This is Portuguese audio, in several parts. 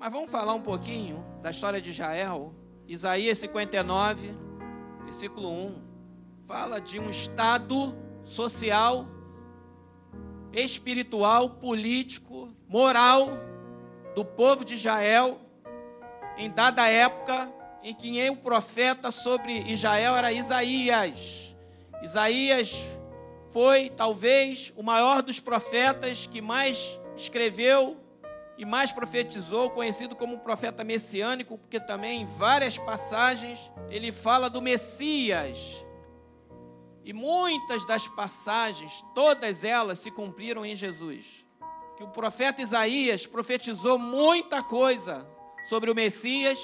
Mas vamos falar um pouquinho da história de Israel. Isaías 59, versículo 1, fala de um estado social, espiritual, político, moral do povo de Israel em dada época em que o profeta sobre Israel era Isaías. Isaías foi talvez o maior dos profetas que mais escreveu e mais profetizou, conhecido como profeta messiânico, porque também em várias passagens ele fala do Messias. E muitas das passagens, todas elas se cumpriram em Jesus. Que o profeta Isaías profetizou muita coisa sobre o Messias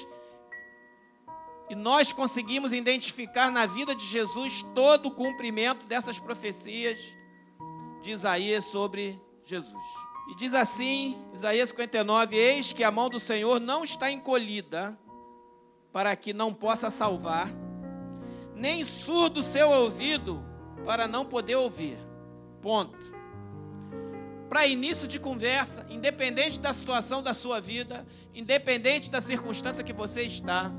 e nós conseguimos identificar na vida de Jesus todo o cumprimento dessas profecias de Isaías sobre Jesus. E diz assim, Isaías 59: Eis que a mão do Senhor não está encolhida para que não possa salvar, nem surdo seu ouvido para não poder ouvir. Ponto. Para início de conversa, independente da situação da sua vida, independente da circunstância que você está,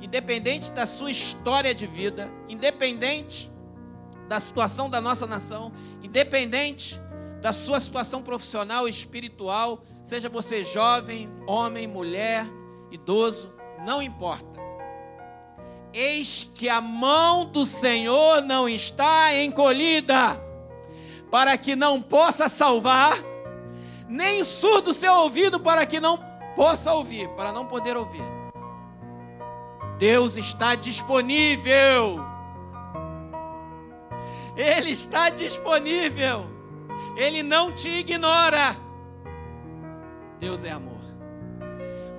independente da sua história de vida, independente da situação da nossa nação, independente da sua situação profissional espiritual, seja você jovem, homem, mulher, idoso, não importa. Eis que a mão do Senhor não está encolhida, para que não possa salvar, nem surdo seu ouvido para que não possa ouvir, para não poder ouvir. Deus está disponível. Ele está disponível. Ele não te ignora. Deus é amor.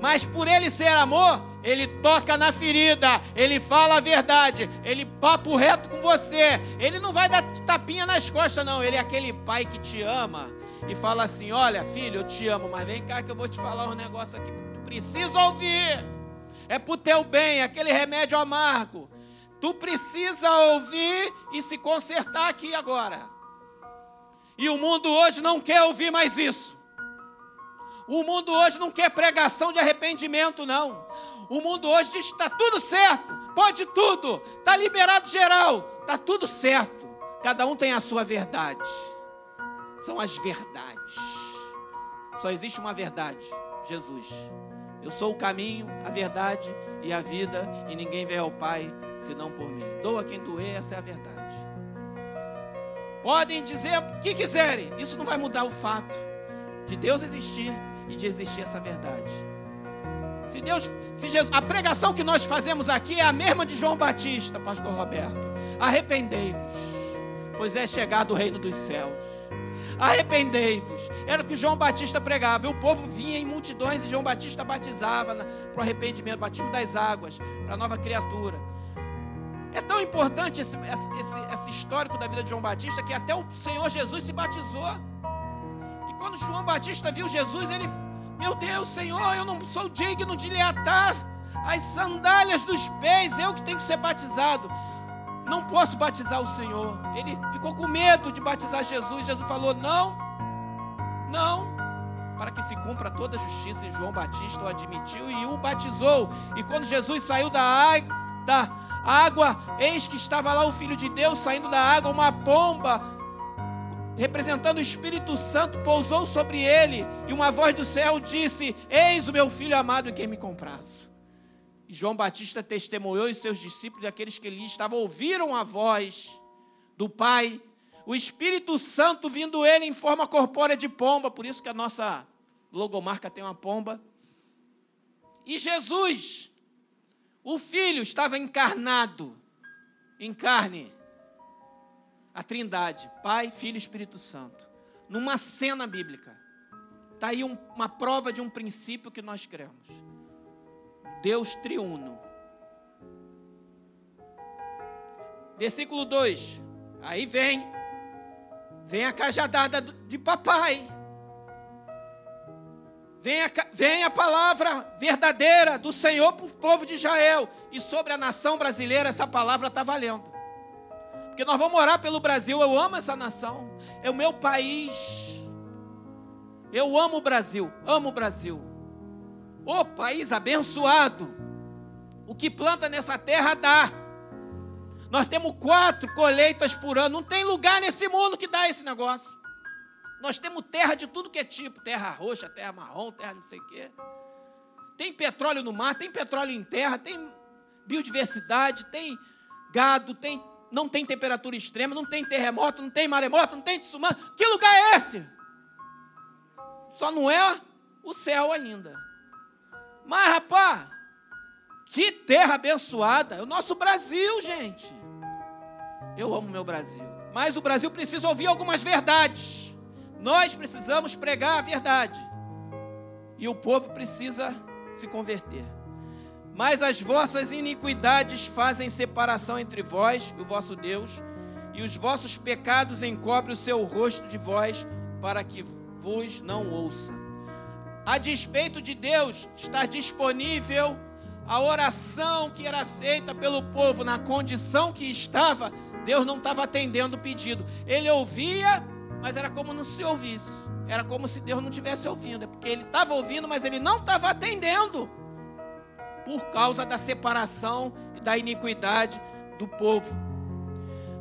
Mas por ele ser amor, ele toca na ferida, ele fala a verdade, ele papo reto com você. Ele não vai dar tapinha nas costas, não. Ele é aquele pai que te ama e fala assim: Olha, filho, eu te amo, mas vem cá que eu vou te falar um negócio aqui. Tu precisa ouvir é para o teu bem, aquele remédio amargo. Tu precisa ouvir e se consertar aqui agora. E o mundo hoje não quer ouvir mais isso. O mundo hoje não quer pregação de arrependimento, não. O mundo hoje diz está tudo certo, pode tudo, está liberado geral, está tudo certo. Cada um tem a sua verdade. São as verdades. Só existe uma verdade: Jesus. Eu sou o caminho, a verdade e a vida, e ninguém vem ao Pai senão por mim. Doa quem doer, essa é a verdade. Podem dizer o que quiserem, isso não vai mudar o fato de Deus existir e de existir essa verdade. Se Deus, se Jesus, a pregação que nós fazemos aqui é a mesma de João Batista, pastor Roberto. Arrependei-vos, pois é chegado o reino dos céus arrependei-vos. Era o que João Batista pregava. E o povo vinha em multidões e João Batista batizava para o arrependimento, batismo das águas, para a nova criatura. É tão importante esse, esse, esse histórico da vida de João Batista que até o Senhor Jesus se batizou. E quando João Batista viu Jesus, ele, meu Deus, Senhor, eu não sou digno de lhe atar as sandálias dos pés, eu que tenho que ser batizado não posso batizar o Senhor. Ele ficou com medo de batizar Jesus. Jesus falou: não, não, para que se cumpra toda a justiça. E João Batista o admitiu e o batizou. E quando Jesus saiu da, da água, eis que estava lá o Filho de Deus saindo da água, uma pomba, representando o Espírito Santo, pousou sobre ele. E uma voz do céu disse: Eis o meu filho amado em quem me comprazo. E João Batista testemunhou e seus discípulos, aqueles que ali estavam, ouviram a voz do Pai, o Espírito Santo vindo ele em forma corpórea de pomba, por isso que a nossa logomarca tem uma pomba. E Jesus, o Filho, estava encarnado em carne. A Trindade, Pai, Filho e Espírito Santo, numa cena bíblica. Está aí um, uma prova de um princípio que nós cremos. Deus triuno. Versículo 2. Aí vem, vem a cajadada de papai. Vem a, vem a palavra verdadeira do Senhor para o povo de Israel. E sobre a nação brasileira, essa palavra está valendo. Porque nós vamos orar pelo Brasil. Eu amo essa nação. É o meu país. Eu amo o Brasil. Amo o Brasil. O país abençoado. O que planta nessa terra dá. Nós temos quatro colheitas por ano. Não tem lugar nesse mundo que dá esse negócio. Nós temos terra de tudo que é tipo: terra roxa, terra marrom, terra não sei o quê. Tem petróleo no mar, tem petróleo em terra, tem biodiversidade, tem gado, tem, não tem temperatura extrema, não tem terremoto, não tem maremoto, não tem tsunami. Que lugar é esse? Só não é o céu ainda. Mas, rapaz, que terra abençoada. É o nosso Brasil, gente. Eu amo meu Brasil. Mas o Brasil precisa ouvir algumas verdades. Nós precisamos pregar a verdade. E o povo precisa se converter. Mas as vossas iniquidades fazem separação entre vós e o vosso Deus, e os vossos pecados encobrem o seu rosto de vós, para que vos não ouça. A despeito de Deus estar disponível a oração que era feita pelo povo na condição que estava, Deus não estava atendendo o pedido. Ele ouvia, mas era como não se ouvisse. Era como se Deus não estivesse ouvindo. É porque ele estava ouvindo, mas ele não estava atendendo. Por causa da separação e da iniquidade do povo.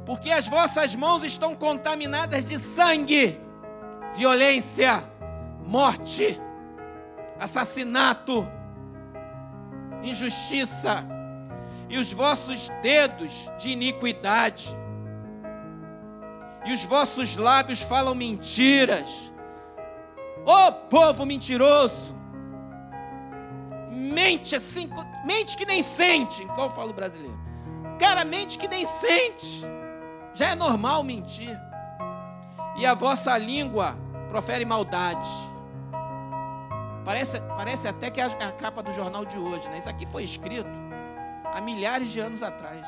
Porque as vossas mãos estão contaminadas de sangue, violência, morte, assassinato, injustiça, e os vossos dedos de iniquidade e os vossos lábios falam mentiras. Ô oh, povo mentiroso! Mente assim, mente que nem sente. Qual fala o brasileiro? Cara, mente que nem sente. Já é normal mentir. E a vossa língua profere maldade. Parece, parece até que é a, é a capa do jornal de hoje, né? Isso aqui foi escrito há milhares de anos atrás.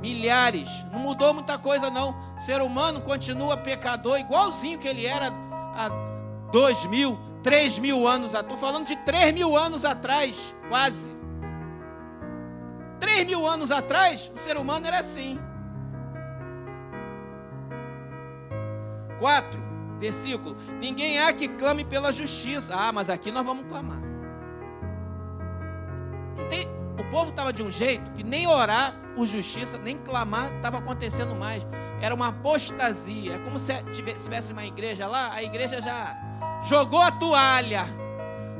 Milhares. Não mudou muita coisa, não. O ser humano continua pecador, igualzinho que ele era há dois mil, três mil anos atrás. Estou falando de três mil anos atrás, quase. Três mil anos atrás, o ser humano era assim. Quatro, versículo. Ninguém há que clame pela justiça. Ah, mas aqui nós vamos clamar. Tem, o povo estava de um jeito que nem orar por justiça, nem clamar estava acontecendo mais. Era uma apostasia. É como se tivesse uma igreja lá, a igreja já jogou a toalha.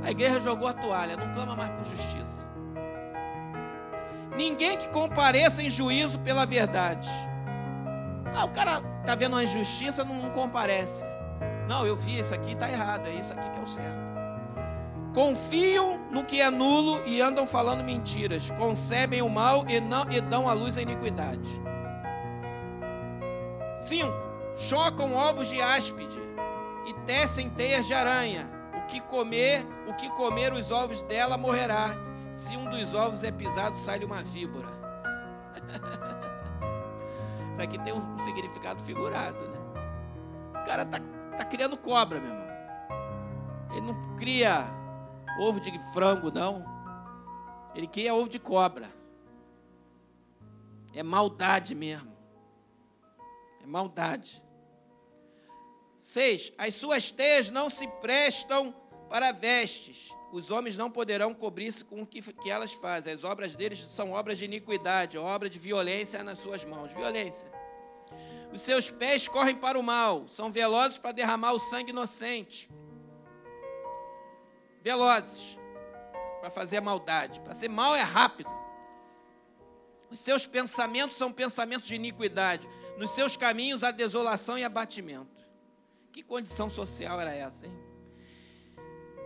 A igreja jogou a toalha, não clama mais por justiça. Ninguém que compareça em juízo pela verdade. Ah, o cara está vendo uma injustiça, não, não comparece. Não, eu vi isso aqui, está errado, é isso aqui que é o certo. Confiam no que é nulo e andam falando mentiras. Concebem o mal e, não, e dão à luz a iniquidade. 5. Chocam ovos de áspide e tecem teias de aranha. O que comer, o que comer os ovos dela morrerá. Se um dos ovos é pisado, sai-lhe uma víbora. Isso aqui tem um significado figurado, né? O cara tá, tá criando cobra, meu irmão. Ele não cria ovo de frango, não. Ele quer ovo de cobra. É maldade mesmo. É maldade. Seis, as suas teias não se prestam para vestes. Os homens não poderão cobrir-se com o que, que elas fazem. As obras deles são obras de iniquidade, obra de violência nas suas mãos. Violência. Os seus pés correm para o mal, são velozes para derramar o sangue inocente velozes para fazer a maldade. Para ser mal é rápido. Os seus pensamentos são pensamentos de iniquidade. Nos seus caminhos há desolação e abatimento. Que condição social era essa, hein?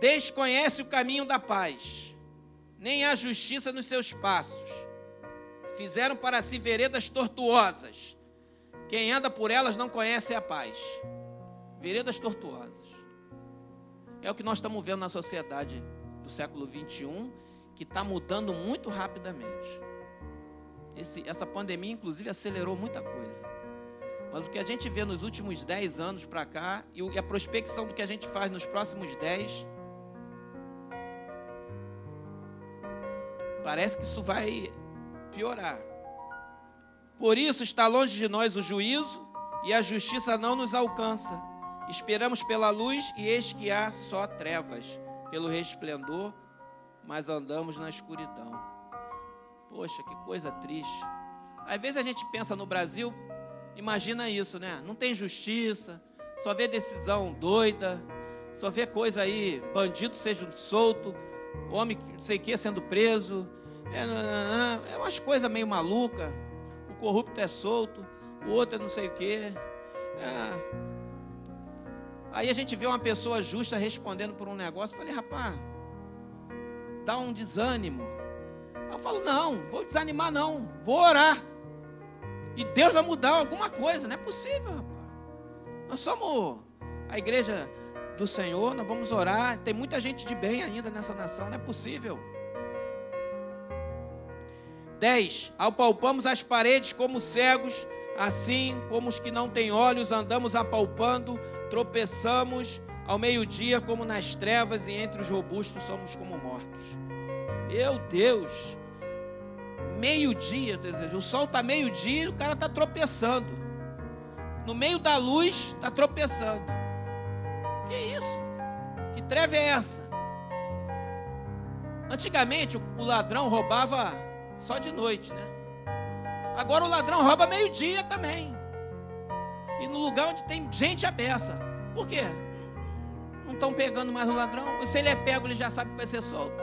Desconhece o caminho da paz, nem a justiça nos seus passos. Fizeram para si veredas tortuosas. Quem anda por elas não conhece a paz. Veredas tortuosas. É o que nós estamos vendo na sociedade do século 21, que está mudando muito rapidamente. Esse, essa pandemia, inclusive, acelerou muita coisa. Mas o que a gente vê nos últimos 10 anos para cá, e a prospecção do que a gente faz nos próximos 10, parece que isso vai piorar. Por isso está longe de nós o juízo, e a justiça não nos alcança. Esperamos pela luz e eis que há só trevas. Pelo resplendor mas andamos na escuridão. Poxa, que coisa triste. Às vezes a gente pensa no Brasil, imagina isso, né? Não tem justiça, só vê decisão doida, só vê coisa aí, bandido seja solto, homem não sei que sendo preso. É, é umas coisas meio maluca. O corrupto é solto, o outro é não sei o que. É. Aí a gente vê uma pessoa justa respondendo por um negócio. Eu falei, rapaz, dá um desânimo. Eu falo, não, vou desanimar não, vou orar. E Deus vai mudar alguma coisa, não é possível, rapaz. Nós somos a igreja do Senhor, nós vamos orar. Tem muita gente de bem ainda nessa nação, não é possível. 10. Apalpamos as paredes como cegos, assim como os que não têm olhos andamos apalpando, tropeçamos ao meio-dia como nas trevas e entre os robustos somos como mortos. Meu Deus! Meio-dia, o sol está meio-dia e o cara está tropeçando. No meio da luz, está tropeçando. Que isso? Que treva é essa? Antigamente o ladrão roubava só de noite, né? Agora o ladrão rouba meio-dia também. E no lugar onde tem gente aberta. Por quê? Não estão pegando mais o ladrão. Se ele é pego, ele já sabe que vai ser solto.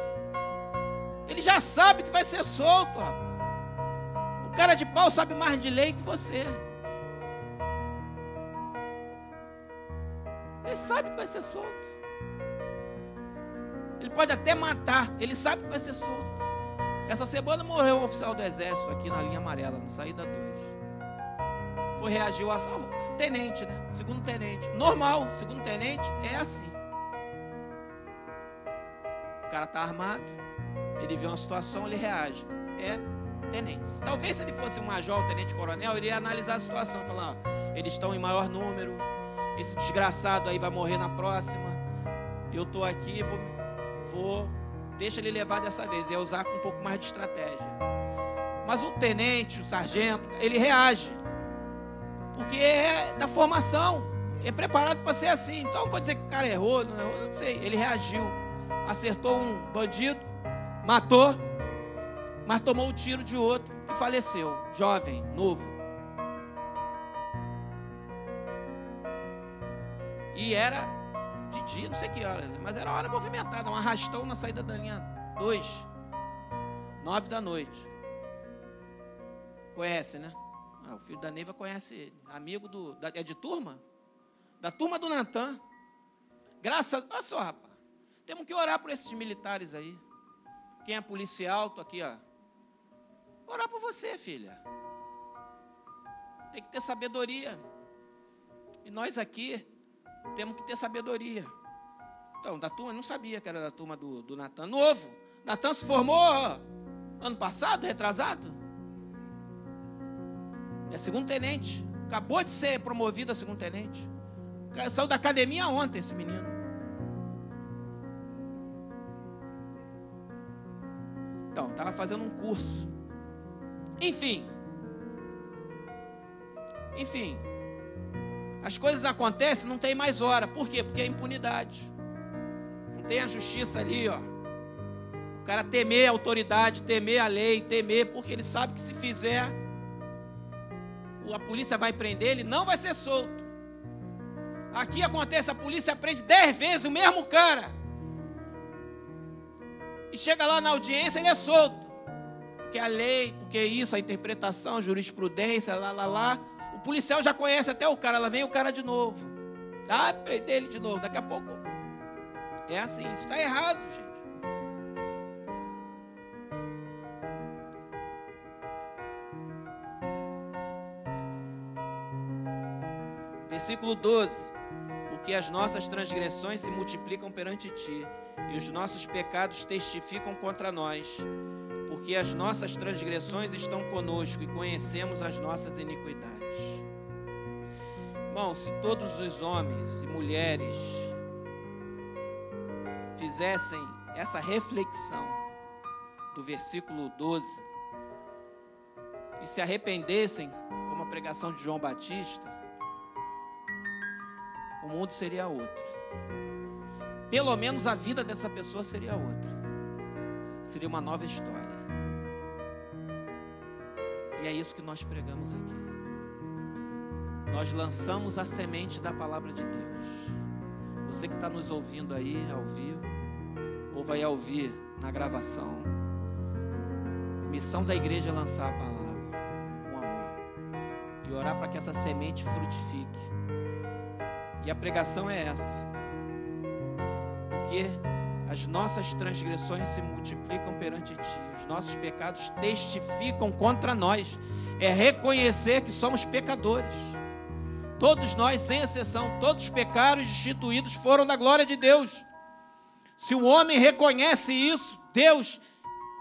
Ele já sabe que vai ser solto, rapaz. O cara de pau sabe mais de lei que você. Ele sabe que vai ser solto. Ele pode até matar, ele sabe que vai ser solto. Essa semana morreu um oficial do exército aqui na linha amarela, na saída 2. Foi reagiu a salvo. Tenente, né? Segundo tenente. Normal, segundo tenente é assim. O cara tá armado, ele vê uma situação, ele reage. É tenente. Talvez se ele fosse um major, um tenente coronel, ele ia analisar a situação, falar, ó, eles estão em maior número, esse desgraçado aí vai morrer na próxima. Eu estou aqui, vou, vou, deixa ele levar dessa vez. É usar com um pouco mais de estratégia. Mas o tenente, o sargento, ele reage. Da formação. É preparado para ser assim. Então vou dizer que o cara errou, não errou, não sei. Ele reagiu. Acertou um bandido, matou, mas tomou o tiro de outro e faleceu. Jovem, novo. E era de dia, não sei que hora, mas era hora movimentada, um arrastão na saída da linha 2, nove da noite. Conhece, né? Ah, o filho da Neiva conhece amigo do. Da, é de turma? Da turma do Natan. Graças. Olha só, rapaz. Temos que orar por esses militares aí. Quem é policial, tô aqui, ó. Orar por você, filha. Tem que ter sabedoria. E nós aqui temos que ter sabedoria. Então, da turma, não sabia que era da turma do, do Natan. Novo. Natan se formou ano passado, retrasado. É segundo tenente. Acabou de ser promovido a segundo tenente. Saiu da academia ontem esse menino. Então, estava fazendo um curso. Enfim. Enfim. As coisas acontecem, não tem mais hora. Por quê? Porque é impunidade. Não tem a justiça ali, ó. O cara temer a autoridade, temer a lei, temer, porque ele sabe que se fizer, a polícia vai prender, ele não vai ser solto. Aqui acontece, a polícia prende dez vezes o mesmo cara. E chega lá na audiência, ele é solto. Porque a lei, porque isso, a interpretação, a jurisprudência, lá, lá, lá. O policial já conhece até o cara, lá vem o cara de novo. Ah, prender ele de novo, daqui a pouco. É assim, isso está errado, gente. Versículo 12: Porque as nossas transgressões se multiplicam perante ti, e os nossos pecados testificam contra nós, porque as nossas transgressões estão conosco e conhecemos as nossas iniquidades. Irmão, se todos os homens e mulheres fizessem essa reflexão do versículo 12 e se arrependessem, como a pregação de João Batista, mundo seria outro. Pelo menos a vida dessa pessoa seria outra. seria uma nova história. E é isso que nós pregamos aqui. Nós lançamos a semente da palavra de Deus. Você que está nos ouvindo aí ao vivo, ou vai ouvir na gravação, missão da igreja é lançar a palavra com amor e orar para que essa semente frutifique. E a pregação é essa. Porque as nossas transgressões se multiplicam perante ti, os nossos pecados testificam contra nós. É reconhecer que somos pecadores. Todos nós, sem exceção, todos os pecados destituídos foram da glória de Deus. Se o homem reconhece isso, Deus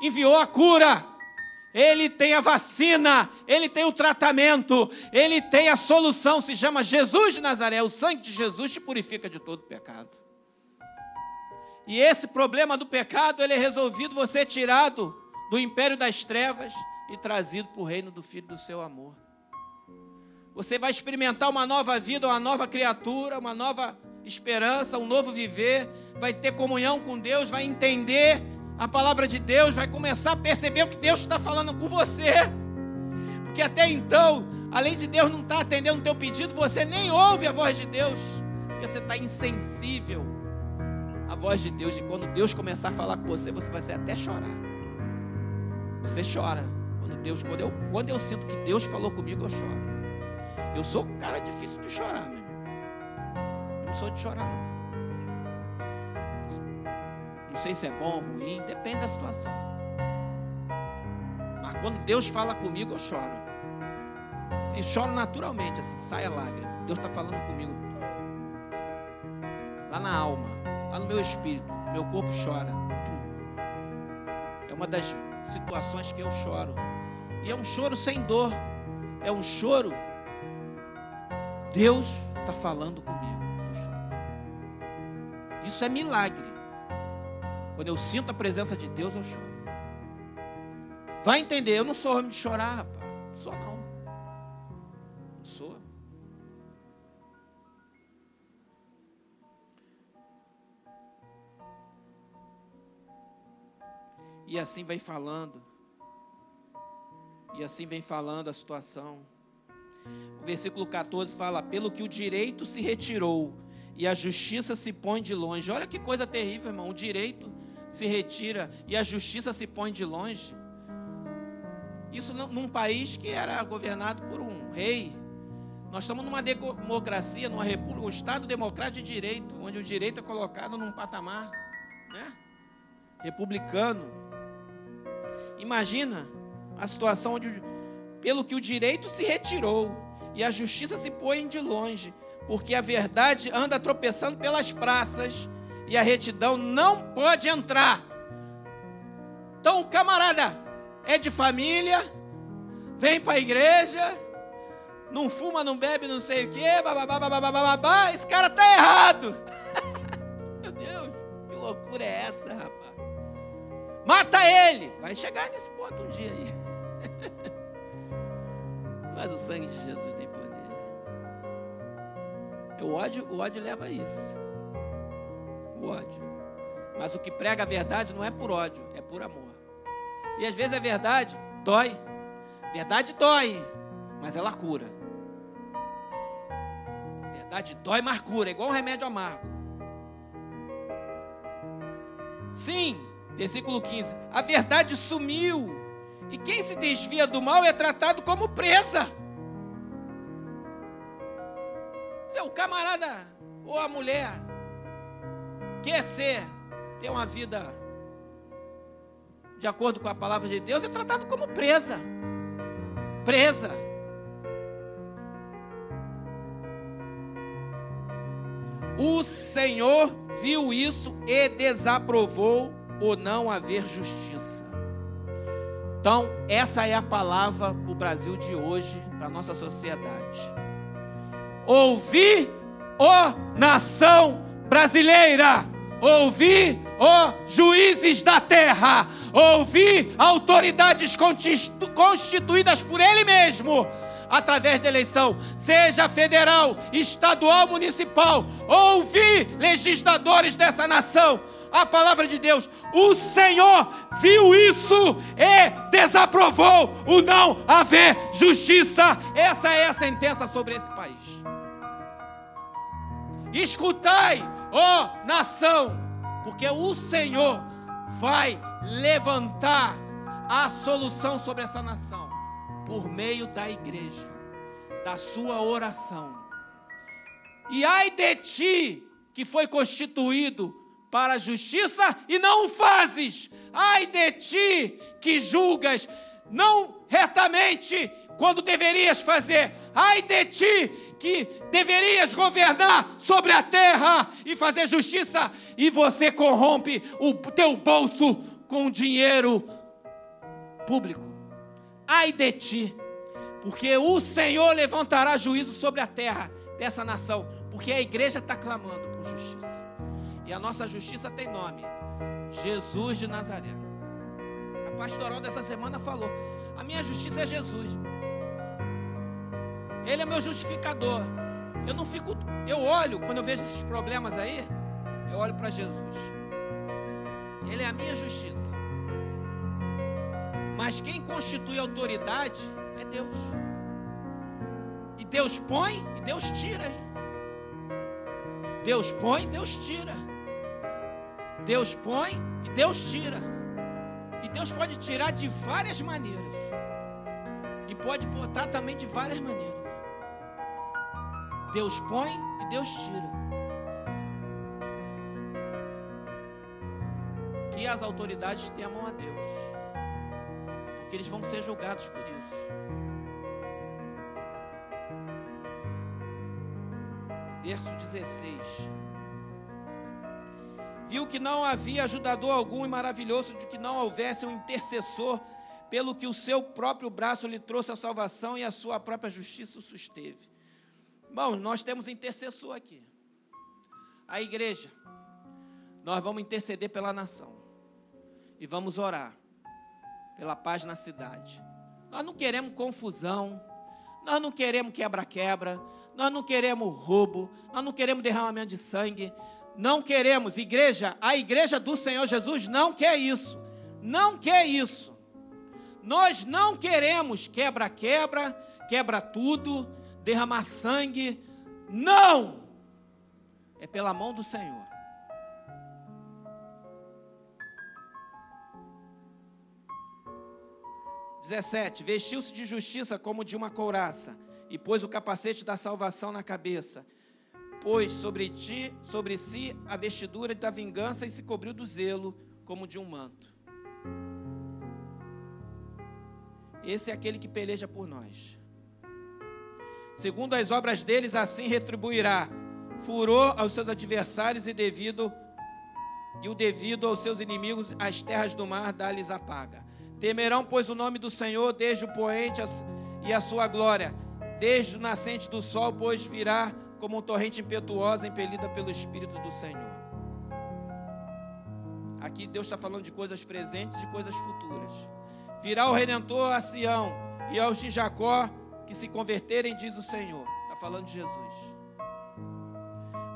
enviou a cura. Ele tem a vacina, ele tem o tratamento, ele tem a solução. Se chama Jesus de Nazaré. O sangue de Jesus te purifica de todo pecado. E esse problema do pecado, ele é resolvido, você é tirado do império das trevas e trazido para o reino do Filho do seu amor. Você vai experimentar uma nova vida, uma nova criatura, uma nova esperança, um novo viver. Vai ter comunhão com Deus, vai entender a palavra de Deus, vai começar a perceber o que Deus está falando com você. Porque até então, além de Deus não estar tá atendendo o teu pedido, você nem ouve a voz de Deus, porque você está insensível à voz de Deus. E quando Deus começar a falar com você, você vai até chorar. Você chora. Quando Deus, quando eu, quando eu sinto que Deus falou comigo, eu choro. Eu sou um cara difícil de chorar, meu irmão. Eu não sou de chorar, não. Não sei se é bom ou ruim, depende da situação. Mas quando Deus fala comigo, eu choro. E choro naturalmente, assim, sai a lágrima. Deus está falando comigo. Lá na alma, lá no meu espírito, meu corpo chora. É uma das situações que eu choro. E é um choro sem dor. É um choro Deus está falando comigo. Eu choro. Isso é milagre. Quando eu sinto a presença de Deus, eu choro. Vai entender, eu não sou homem de chorar, rapaz. Não sou não. Não sou. E assim vem falando. E assim vem falando a situação. O versículo 14 fala: Pelo que o direito se retirou e a justiça se põe de longe. Olha que coisa terrível, irmão. O direito se retira e a justiça se põe de longe. Isso num país que era governado por um rei. Nós estamos numa democracia, numa república, um Estado democrático de direito, onde o direito é colocado num patamar né? republicano. Imagina a situação onde pelo que o direito se retirou e a justiça se põe de longe, porque a verdade anda tropeçando pelas praças e a retidão não pode entrar. Então, camarada, é de família, vem para a igreja, não fuma, não bebe, não sei o quê, bababá, bababá, bababá, esse cara tá errado. Meu Deus, que loucura é essa, rapaz? Mata ele! Vai chegar nesse ponto um dia aí. Mas o sangue de Jesus tem poder. O ódio, o ódio leva a isso. O ódio. Mas o que prega a verdade não é por ódio, é por amor. E às vezes a verdade dói. Verdade dói, mas ela cura. Verdade dói, mas cura, é igual um remédio amargo. Sim, versículo 15. A verdade sumiu e quem se desvia do mal é tratado como presa. Se o camarada ou a mulher quer ser, ter uma vida de acordo com a palavra de Deus, é tratado como presa. Presa. O Senhor viu isso e desaprovou o não haver justiça. Então, essa é a palavra para o Brasil de hoje, para a nossa sociedade. Ouvi, ó nação brasileira, ouvi, ó juízes da terra, ouvi autoridades constituídas por Ele mesmo, através da eleição, seja federal, estadual, municipal, ouvi legisladores dessa nação, a palavra de Deus. O Senhor viu isso e desaprovou o não haver justiça. Essa é a sentença sobre esse país. Escutai, ó nação, porque o Senhor vai levantar a solução sobre essa nação por meio da igreja, da sua oração. E ai de ti que foi constituído para a justiça e não o fazes. Ai de ti que julgas não retamente quando deverias fazer. Ai de ti que deverias governar sobre a terra e fazer justiça e você corrompe o teu bolso com dinheiro público. Ai de ti, porque o Senhor levantará juízo sobre a terra dessa nação, porque a igreja está clamando por justiça. E a nossa justiça tem nome: Jesus de Nazaré. A pastoral dessa semana falou: a minha justiça é Jesus. Ele é meu justificador. Eu não fico, eu olho quando eu vejo esses problemas aí, eu olho para Jesus. Ele é a minha justiça. Mas quem constitui autoridade é Deus. E Deus põe e Deus tira. Hein? Deus põe, Deus tira. Deus põe e Deus tira. E Deus pode tirar de várias maneiras. E pode botar também de várias maneiras. Deus põe e Deus tira. Que as autoridades temam a Deus. Porque eles vão ser julgados por isso. Verso 16 viu que não havia ajudador algum e maravilhoso de que não houvesse um intercessor, pelo que o seu próprio braço lhe trouxe a salvação e a sua própria justiça o susteve. Bom, nós temos intercessor aqui. A igreja, nós vamos interceder pela nação e vamos orar pela paz na cidade. Nós não queremos confusão, nós não queremos quebra-quebra, nós não queremos roubo, nós não queremos derramamento de sangue, não queremos, igreja, a igreja do Senhor Jesus não quer isso. Não quer isso. Nós não queremos quebra-quebra, quebra tudo, derramar sangue. Não! É pela mão do Senhor. Dezessete, vestiu-se de justiça como de uma couraça, e pôs o capacete da salvação na cabeça pôs sobre ti, sobre si, a vestidura da vingança e se cobriu do zelo como de um manto. Esse é aquele que peleja por nós. Segundo as obras deles, assim retribuirá furor aos seus adversários e devido e o devido aos seus inimigos, as terras do mar dá-lhes a paga. Temerão, pois, o nome do Senhor desde o poente e a sua glória, desde o nascente do sol, pois virá como um torrente impetuosa impelida pelo Espírito do Senhor. Aqui Deus está falando de coisas presentes e coisas futuras. Virá o Redentor a Sião e aos de Jacó que se converterem, diz o Senhor. Está falando de Jesus.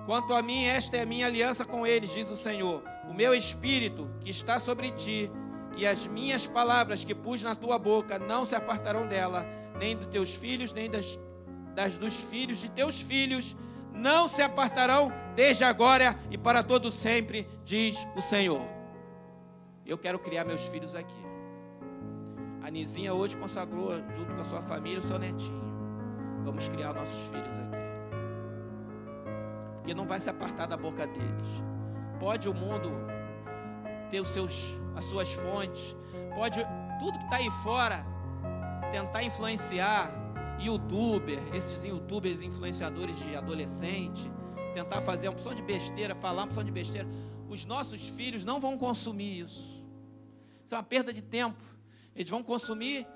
Quanto a mim, esta é a minha aliança com eles, diz o Senhor. O meu espírito que está sobre ti e as minhas palavras que pus na tua boca não se apartarão dela, nem dos teus filhos, nem das das dos filhos de teus filhos não se apartarão desde agora e para todo sempre, diz o Senhor. Eu quero criar meus filhos aqui. Nizinha hoje consagrou junto com a sua família o seu netinho. Vamos criar nossos filhos aqui. Porque não vai se apartar da boca deles. Pode o mundo ter os seus, as suas fontes, pode tudo que está aí fora tentar influenciar, youtuber, esses youtubers influenciadores de adolescente, tentar fazer uma opção de besteira, falar uma opção de besteira. Os nossos filhos não vão consumir isso. Isso é uma perda de tempo. Eles vão consumir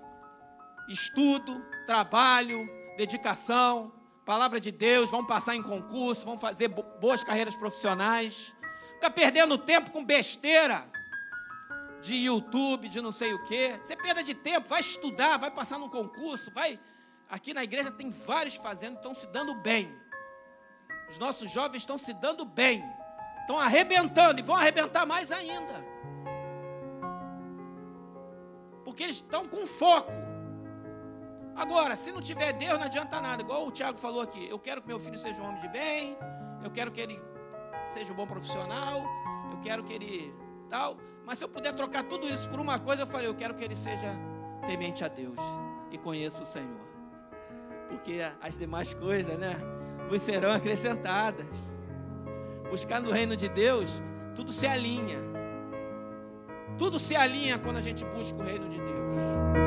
estudo, trabalho, dedicação, palavra de Deus, vão passar em concurso, vão fazer boas carreiras profissionais. Ficar perdendo tempo com besteira de YouTube, de não sei o quê. Você perda de tempo, vai estudar, vai passar num concurso, vai Aqui na igreja tem vários fazendo, estão se dando bem. Os nossos jovens estão se dando bem. Estão arrebentando e vão arrebentar mais ainda. Porque eles estão com foco. Agora, se não tiver Deus, não adianta nada. Igual o Tiago falou aqui. Eu quero que meu filho seja um homem de bem. Eu quero que ele seja um bom profissional. Eu quero que ele tal. Mas se eu puder trocar tudo isso por uma coisa, eu falei, eu quero que ele seja temente a Deus e conheça o Senhor. Porque as demais coisas, né, vos serão acrescentadas. Buscar no reino de Deus, tudo se alinha. Tudo se alinha quando a gente busca o reino de Deus.